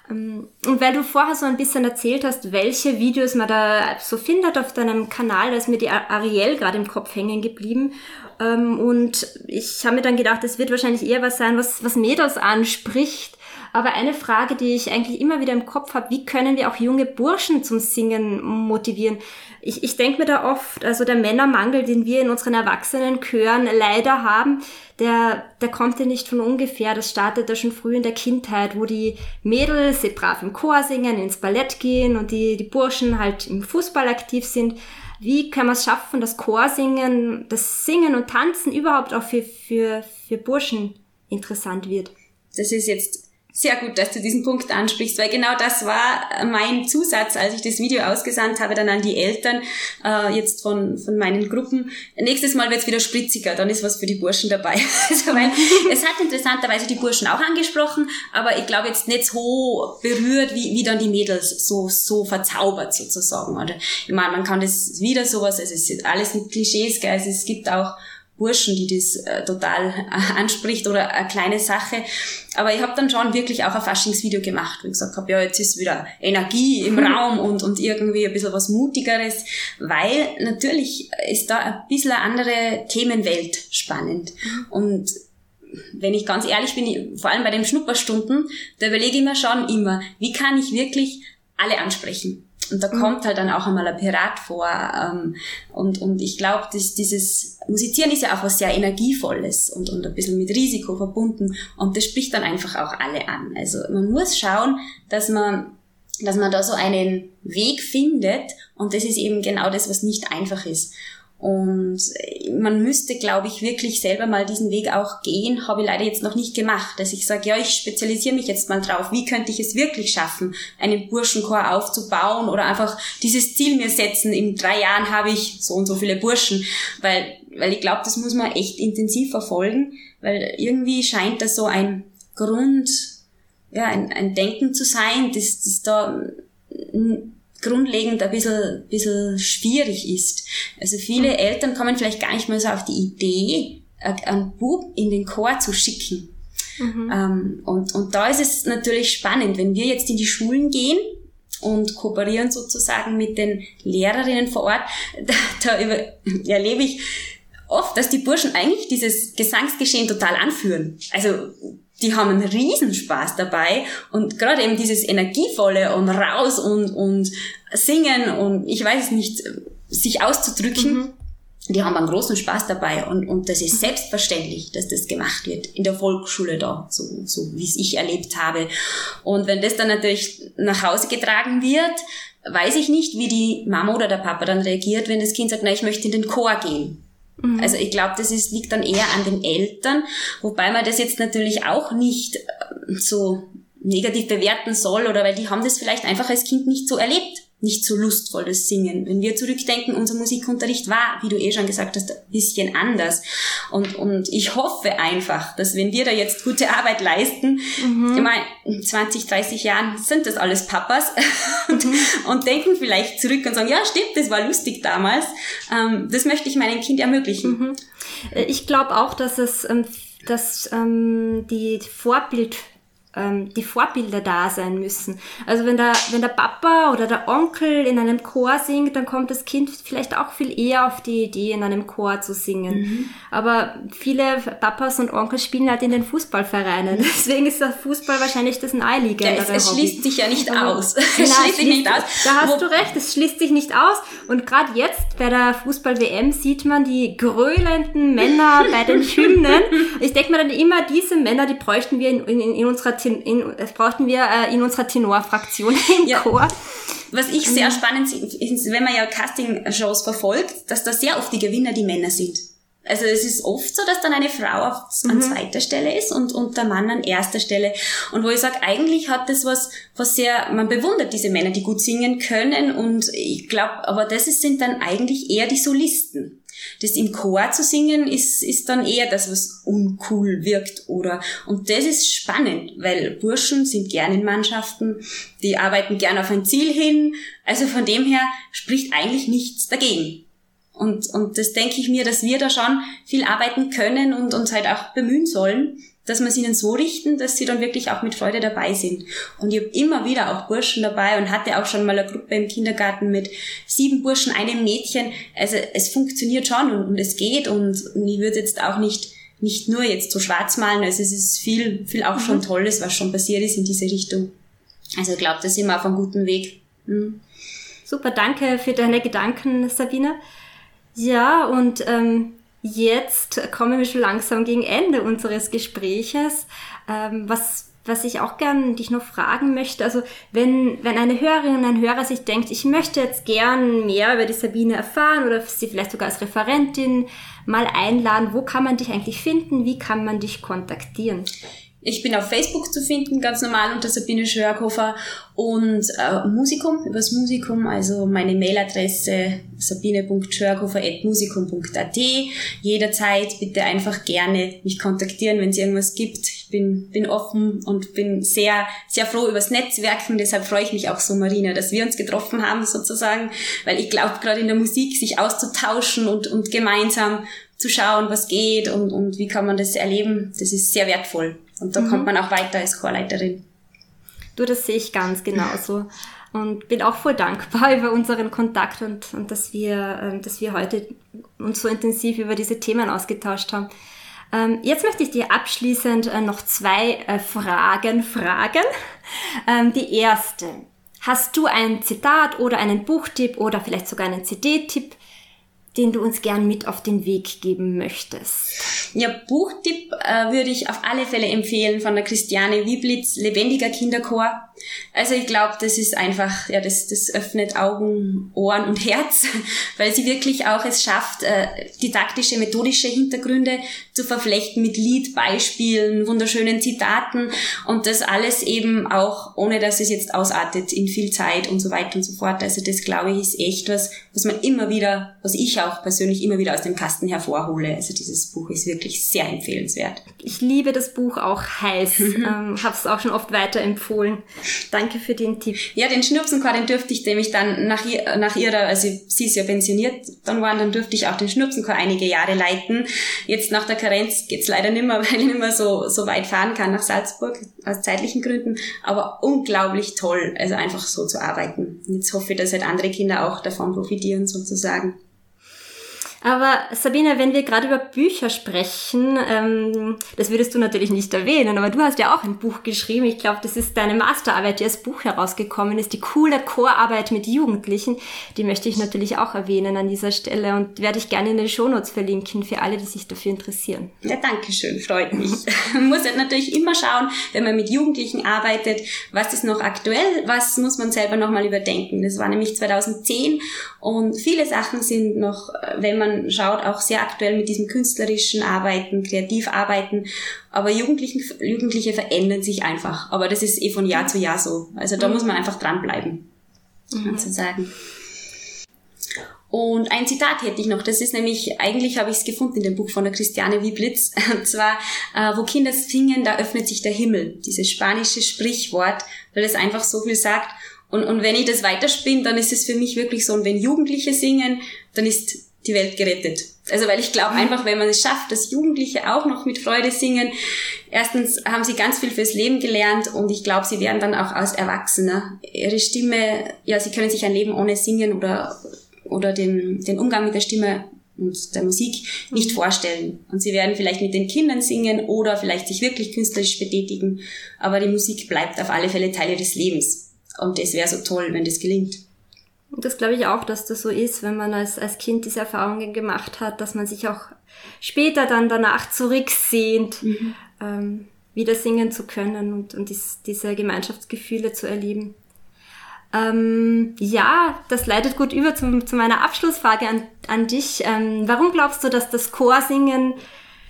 Ähm, und weil du vorher so ein bisschen erzählt hast, welche Videos man da so findet auf deinem Kanal, da ist mir die Ariel gerade im Kopf hängen geblieben. Ähm, und ich habe mir dann gedacht, es wird wahrscheinlich eher was sein, was, was Mädels anspricht. Aber eine Frage, die ich eigentlich immer wieder im Kopf habe, wie können wir auch junge Burschen zum Singen motivieren? Ich, ich denke mir da oft, also der Männermangel, den wir in unseren Erwachsenenchören leider haben, der, der kommt ja nicht von ungefähr. Das startet ja schon früh in der Kindheit, wo die Mädels brav im Chor singen, ins Ballett gehen und die, die Burschen halt im Fußball aktiv sind. Wie kann man es schaffen, das Chorsingen, das Singen und Tanzen überhaupt auch für, für, für Burschen interessant wird? Das ist jetzt sehr gut, dass du diesen Punkt ansprichst, weil genau das war mein Zusatz, als ich das Video ausgesandt habe, dann an die Eltern äh, jetzt von, von meinen Gruppen. Nächstes Mal wird's wieder spritziger, dann ist was für die Burschen dabei. also, weil es hat interessanterweise die Burschen auch angesprochen, aber ich glaube jetzt nicht so berührt, wie, wie dann die Mädels so, so verzaubert sozusagen. Oder ich meine, man kann das wieder sowas, also es ist alles mit Klischees, gell? Also es gibt auch Burschen, die das äh, total äh, anspricht oder eine kleine Sache. Aber ich habe dann schon wirklich auch ein Faschingsvideo gemacht, wo ich gesagt habe, ja, jetzt ist wieder Energie im Raum und, und irgendwie ein bisschen was Mutigeres, weil natürlich ist da ein bisschen eine andere Themenwelt spannend. Und wenn ich ganz ehrlich bin, vor allem bei den Schnupperstunden, da überlege ich mir schon immer, wie kann ich wirklich alle ansprechen? Und da mhm. kommt halt dann auch einmal ein Pirat vor. Ähm, und, und ich glaube, dieses Musizieren ist ja auch was sehr Energievolles und, und ein bisschen mit Risiko verbunden. Und das spricht dann einfach auch alle an. Also man muss schauen, dass man dass man da so einen Weg findet und das ist eben genau das, was nicht einfach ist. Und man müsste, glaube ich, wirklich selber mal diesen Weg auch gehen. Habe ich leider jetzt noch nicht gemacht, dass ich sage, ja, ich spezialisiere mich jetzt mal drauf. Wie könnte ich es wirklich schaffen, einen Burschenchor aufzubauen oder einfach dieses Ziel mir setzen. In drei Jahren habe ich so und so viele Burschen, weil, weil ich glaube, das muss man echt intensiv verfolgen, weil irgendwie scheint das so ein Grund, ja, ein, ein Denken zu sein, das, das da grundlegend ein bisschen, bisschen schwierig ist. Also viele mhm. Eltern kommen vielleicht gar nicht mehr so auf die Idee, einen Bub in den Chor zu schicken. Mhm. Ähm, und, und da ist es natürlich spannend, wenn wir jetzt in die Schulen gehen und kooperieren sozusagen mit den Lehrerinnen vor Ort, da, da über, erlebe ich oft, dass die Burschen eigentlich dieses Gesangsgeschehen total anführen. Also die haben einen Riesenspaß dabei und gerade eben dieses Energievolle und raus und, und singen und ich weiß es nicht, sich auszudrücken, mhm. die haben einen großen Spaß dabei und, und das ist selbstverständlich, dass das gemacht wird in der Volksschule da, so, so wie es ich erlebt habe. Und wenn das dann natürlich nach Hause getragen wird, weiß ich nicht, wie die Mama oder der Papa dann reagiert, wenn das Kind sagt, na, ich möchte in den Chor gehen. Mhm. Also ich glaube, das ist, liegt dann eher an den Eltern, wobei man das jetzt natürlich auch nicht äh, so negativ bewerten soll oder weil die haben das vielleicht einfach als Kind nicht so erlebt nicht so lustvoll, das Singen. Wenn wir zurückdenken, unser Musikunterricht war, wie du eh schon gesagt hast, ein bisschen anders. Und, und ich hoffe einfach, dass wenn wir da jetzt gute Arbeit leisten, mhm. ich meine, in 20, 30 Jahren sind das alles Papas und, mhm. und denken vielleicht zurück und sagen, ja stimmt, das war lustig damals. Ähm, das möchte ich meinem Kind ermöglichen. Mhm. Ich glaube auch, dass es, ähm, dass ähm, die Vorbild ähm, die Vorbilder da sein müssen. Also wenn der, wenn der Papa oder der Onkel in einem Chor singt, dann kommt das Kind vielleicht auch viel eher auf die Idee, in einem Chor zu singen. Mhm. Aber viele Papas und Onkel spielen halt in den Fußballvereinen. Deswegen ist der Fußball wahrscheinlich das naheliegendere ja, es, es schließt sich ja nicht Aber, aus. Es genau, schließt sich nicht aus. Da hast du recht, es schließt sich nicht aus. Und gerade jetzt bei der Fußball-WM sieht man die grölenden Männer bei den Hymnen. Ich denke mir dann immer, diese Männer, die bräuchten wir in, in, in unserer Ten in, das brauchten wir äh, in unserer Tenorfraktion im ja. Chor. Was ich sehr mhm. spannend finde, ist, wenn man ja Casting-Shows verfolgt, dass da sehr oft die Gewinner die Männer sind. Also es ist oft so, dass dann eine Frau auf, an mhm. zweiter Stelle ist und, und der Mann an erster Stelle. Und wo ich sage, eigentlich hat das was, was sehr, man bewundert diese Männer, die gut singen können und ich glaube, aber das ist, sind dann eigentlich eher die Solisten. Das im Chor zu singen ist, ist dann eher das, was uncool wirkt oder, und das ist spannend, weil Burschen sind gern in Mannschaften, die arbeiten gern auf ein Ziel hin, also von dem her spricht eigentlich nichts dagegen. Und, und das denke ich mir, dass wir da schon viel arbeiten können und uns halt auch bemühen sollen, dass wir es ihnen so richten, dass sie dann wirklich auch mit Freude dabei sind. Und ich habe immer wieder auch Burschen dabei und hatte auch schon mal eine Gruppe im Kindergarten mit sieben Burschen, einem Mädchen. Also es funktioniert schon und, und es geht und, und ich würde jetzt auch nicht nicht nur jetzt so schwarz malen, also es ist viel, viel auch mhm. schon Tolles, was schon passiert ist in diese Richtung. Also ich glaube, da sind wir auf einem guten Weg. Mhm. Super, danke für deine Gedanken, Sabine. Ja, und ähm, jetzt kommen wir schon langsam gegen Ende unseres Gespräches. Ähm, was was ich auch gern dich noch fragen möchte, also wenn, wenn eine Hörerin und ein Hörer sich denkt, ich möchte jetzt gern mehr über die Sabine erfahren oder sie vielleicht sogar als Referentin mal einladen, wo kann man dich eigentlich finden? Wie kann man dich kontaktieren? Ich bin auf Facebook zu finden, ganz normal unter Sabine Schörkofer und äh, Musikum, übers Musikum, also meine Mailadresse sabine.schörkofer.musikum.at. Jederzeit bitte einfach gerne mich kontaktieren, wenn es irgendwas gibt. Ich bin, bin offen und bin sehr, sehr froh übers Netzwerken. Deshalb freue ich mich auch so, Marina, dass wir uns getroffen haben sozusagen, weil ich glaube, gerade in der Musik sich auszutauschen und, und gemeinsam zu schauen, was geht und, und wie kann man das erleben, das ist sehr wertvoll. Und da mhm. kommt man auch weiter als Chorleiterin. Du, das sehe ich ganz genauso. Und bin auch voll dankbar über unseren Kontakt und, und dass, wir, ähm, dass wir heute uns so intensiv über diese Themen ausgetauscht haben. Ähm, jetzt möchte ich dir abschließend äh, noch zwei äh, Fragen fragen. Ähm, die erste. Hast du ein Zitat oder einen Buchtipp oder vielleicht sogar einen CD-Tipp, den du uns gern mit auf den Weg geben möchtest? Ja, Buchtipp äh, würde ich auf alle Fälle empfehlen von der Christiane Wieblitz, Lebendiger Kinderchor. Also ich glaube, das ist einfach, ja, das, das öffnet Augen, Ohren und Herz, weil sie wirklich auch es schafft, äh, didaktische, methodische Hintergründe zu verflechten mit Liedbeispielen, wunderschönen Zitaten und das alles eben auch, ohne dass es jetzt ausartet in viel Zeit und so weiter und so fort. Also das glaube ich ist echt was, was man immer wieder, was ich auch persönlich immer wieder aus dem Kasten hervorhole. Also dieses Buch ist wirklich sehr empfehlenswert. Ich liebe das Buch auch heiß, ähm, habe es auch schon oft weiterempfohlen. Danke für den Tipp. Ja, den Schnupsenchor, den dürfte ich nämlich dann nach, nach ihrer, also sie ist ja pensioniert dann waren, dann dürfte ich auch den Schnupsenchor einige Jahre leiten. Jetzt nach der Karenz geht's leider nicht mehr, weil ich nicht mehr so, so weit fahren kann nach Salzburg, aus zeitlichen Gründen. Aber unglaublich toll, also einfach so zu arbeiten. Jetzt hoffe ich, dass halt andere Kinder auch davon profitieren sozusagen. Aber Sabine, wenn wir gerade über Bücher sprechen, ähm, das würdest du natürlich nicht erwähnen, aber du hast ja auch ein Buch geschrieben. Ich glaube, das ist deine Masterarbeit, die als Buch herausgekommen ist, die coole Chorarbeit mit Jugendlichen. Die möchte ich natürlich auch erwähnen an dieser Stelle und werde ich gerne in den Shownotes verlinken für alle, die sich dafür interessieren. Ja, danke schön, freut mich. man muss halt natürlich immer schauen, wenn man mit Jugendlichen arbeitet, was ist noch aktuell, was muss man selber nochmal überdenken. Das war nämlich 2010 und viele Sachen sind noch, wenn man schaut, auch sehr aktuell mit diesem künstlerischen Arbeiten, Kreativarbeiten. Aber Jugendlichen, Jugendliche verändern sich einfach. Aber das ist eh von Jahr zu Jahr so. Also da mhm. muss man einfach dranbleiben, mhm. sozusagen. Und ein Zitat hätte ich noch, das ist nämlich, eigentlich habe ich es gefunden in dem Buch von der Christiane Wieblitz, und zwar, äh, wo Kinder singen, da öffnet sich der Himmel. Dieses spanische Sprichwort, weil es einfach so viel sagt. Und, und wenn ich das weiterspinne, dann ist es für mich wirklich so, und wenn Jugendliche singen, dann ist die Welt gerettet. Also weil ich glaube mhm. einfach, wenn man es schafft, dass Jugendliche auch noch mit Freude singen, erstens haben sie ganz viel fürs Leben gelernt und ich glaube, sie werden dann auch als Erwachsener ihre Stimme, ja, sie können sich ein Leben ohne Singen oder, oder den, den Umgang mit der Stimme und der Musik nicht mhm. vorstellen. Und sie werden vielleicht mit den Kindern singen oder vielleicht sich wirklich künstlerisch betätigen, aber die Musik bleibt auf alle Fälle Teile des Lebens. Und es wäre so toll, wenn das gelingt. Und das glaube ich auch, dass das so ist, wenn man als, als Kind diese Erfahrungen gemacht hat, dass man sich auch später dann danach zurücksehnt, mhm. ähm, wieder singen zu können und, und dies, diese Gemeinschaftsgefühle zu erleben. Ähm, ja, das leitet gut über zu, zu meiner Abschlussfrage an, an dich. Ähm, warum glaubst du, dass das Chorsingen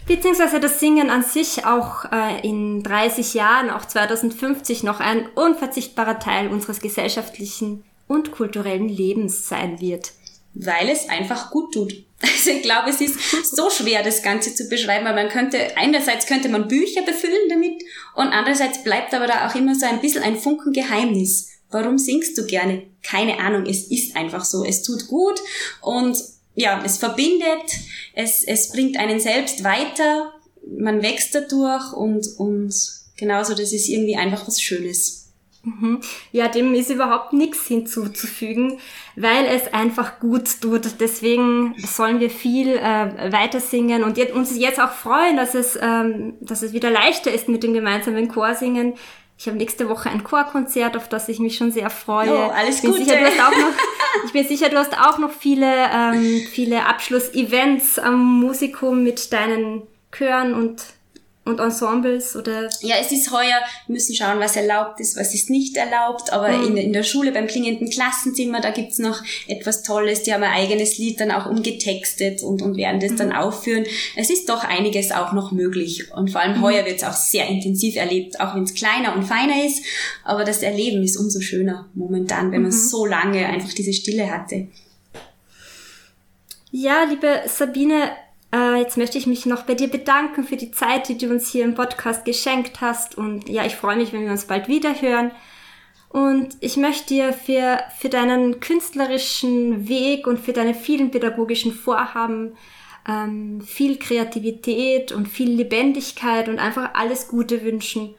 beziehungsweise das Singen an sich auch äh, in 30 Jahren, auch 2050 noch ein unverzichtbarer Teil unseres gesellschaftlichen und kulturellen Lebens sein wird. Weil es einfach gut tut. Also ich glaube, es ist so schwer, das Ganze zu beschreiben, weil man könnte, einerseits könnte man Bücher befüllen damit und andererseits bleibt aber da auch immer so ein bisschen ein Funken Geheimnis. Warum singst du gerne? Keine Ahnung, es ist einfach so. Es tut gut und ja, es verbindet, es, es bringt einen selbst weiter, man wächst dadurch und, und genauso, das ist irgendwie einfach was Schönes. Mhm. Ja, dem ist überhaupt nichts hinzuzufügen, weil es einfach gut tut. Deswegen sollen wir viel äh, weiter singen und jetzt, uns jetzt auch freuen, dass es, ähm, dass es wieder leichter ist mit dem gemeinsamen Chorsingen. Ich habe nächste Woche ein Chorkonzert, auf das ich mich schon sehr freue. Oh, alles ich bin Sicher, du hast auch noch, ich bin sicher, du hast auch noch viele, ähm, viele Abschlussevents am Musikum mit deinen Chören und und Ensembles oder? Ja, es ist heuer, wir müssen schauen, was erlaubt ist, was ist nicht erlaubt, aber mhm. in, in der Schule beim klingenden Klassenzimmer, da gibt's noch etwas Tolles, die haben ein eigenes Lied dann auch umgetextet und, und werden das mhm. dann aufführen. Es ist doch einiges auch noch möglich und vor allem mhm. heuer wird's auch sehr intensiv erlebt, auch wenn es kleiner und feiner ist, aber das Erleben ist umso schöner momentan, wenn man mhm. so lange einfach diese Stille hatte. Ja, liebe Sabine, äh, jetzt möchte ich mich noch bei dir bedanken für die Zeit, die du uns hier im Podcast geschenkt hast. Und ja, ich freue mich, wenn wir uns bald wieder hören. Und ich möchte dir für, für deinen künstlerischen Weg und für deine vielen pädagogischen Vorhaben ähm, viel Kreativität und viel Lebendigkeit und einfach alles Gute wünschen.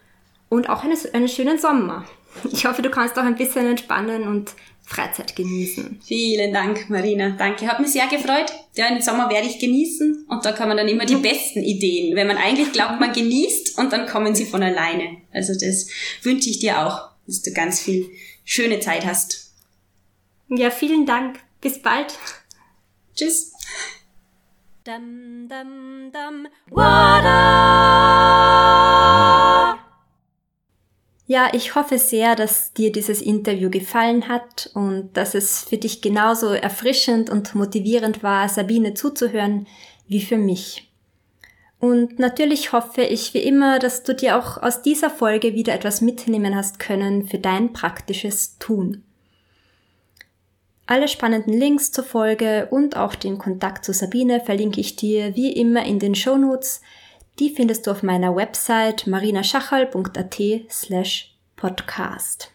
Und auch eine, einen schönen Sommer. Ich hoffe, du kannst auch ein bisschen entspannen und Freizeit genießen. Vielen Dank, Marina. Danke. Hat mich sehr gefreut. Ja, im Sommer werde ich genießen und da kann man dann immer die besten Ideen, wenn man eigentlich glaubt, man genießt und dann kommen sie von alleine. Also das wünsche ich dir auch, dass du ganz viel schöne Zeit hast. Ja, vielen Dank. Bis bald. Tschüss. Dum, dum, dum. Ja, ich hoffe sehr, dass dir dieses Interview gefallen hat und dass es für dich genauso erfrischend und motivierend war, Sabine zuzuhören, wie für mich. Und natürlich hoffe ich wie immer, dass du dir auch aus dieser Folge wieder etwas mitnehmen hast können für dein praktisches Tun. Alle spannenden Links zur Folge und auch den Kontakt zu Sabine verlinke ich dir wie immer in den Show Notes, die findest du auf meiner Website marinaschachal.at slash podcast.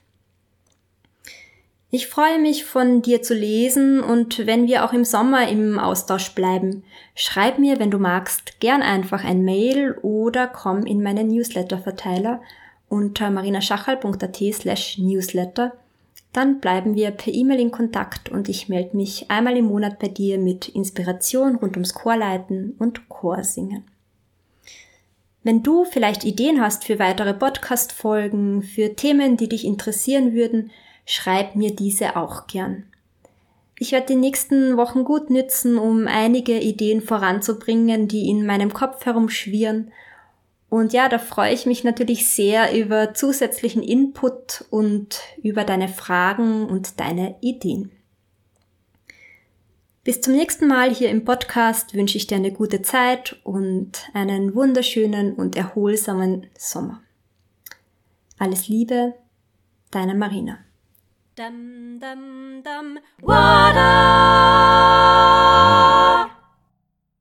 Ich freue mich von dir zu lesen und wenn wir auch im Sommer im Austausch bleiben, schreib mir, wenn du magst, gern einfach ein Mail oder komm in meinen Newsletter-Verteiler unter marinaschachal.at slash newsletter. Dann bleiben wir per E-Mail in Kontakt und ich melde mich einmal im Monat bei dir mit Inspiration rund ums Chorleiten und Chorsingen. Wenn du vielleicht Ideen hast für weitere Podcast-Folgen, für Themen, die dich interessieren würden, schreib mir diese auch gern. Ich werde die nächsten Wochen gut nützen, um einige Ideen voranzubringen, die in meinem Kopf herumschwirren. Und ja, da freue ich mich natürlich sehr über zusätzlichen Input und über deine Fragen und deine Ideen. Bis zum nächsten Mal hier im Podcast wünsche ich dir eine gute Zeit und einen wunderschönen und erholsamen Sommer. Alles Liebe, deine Marina. Dum, dum, dum.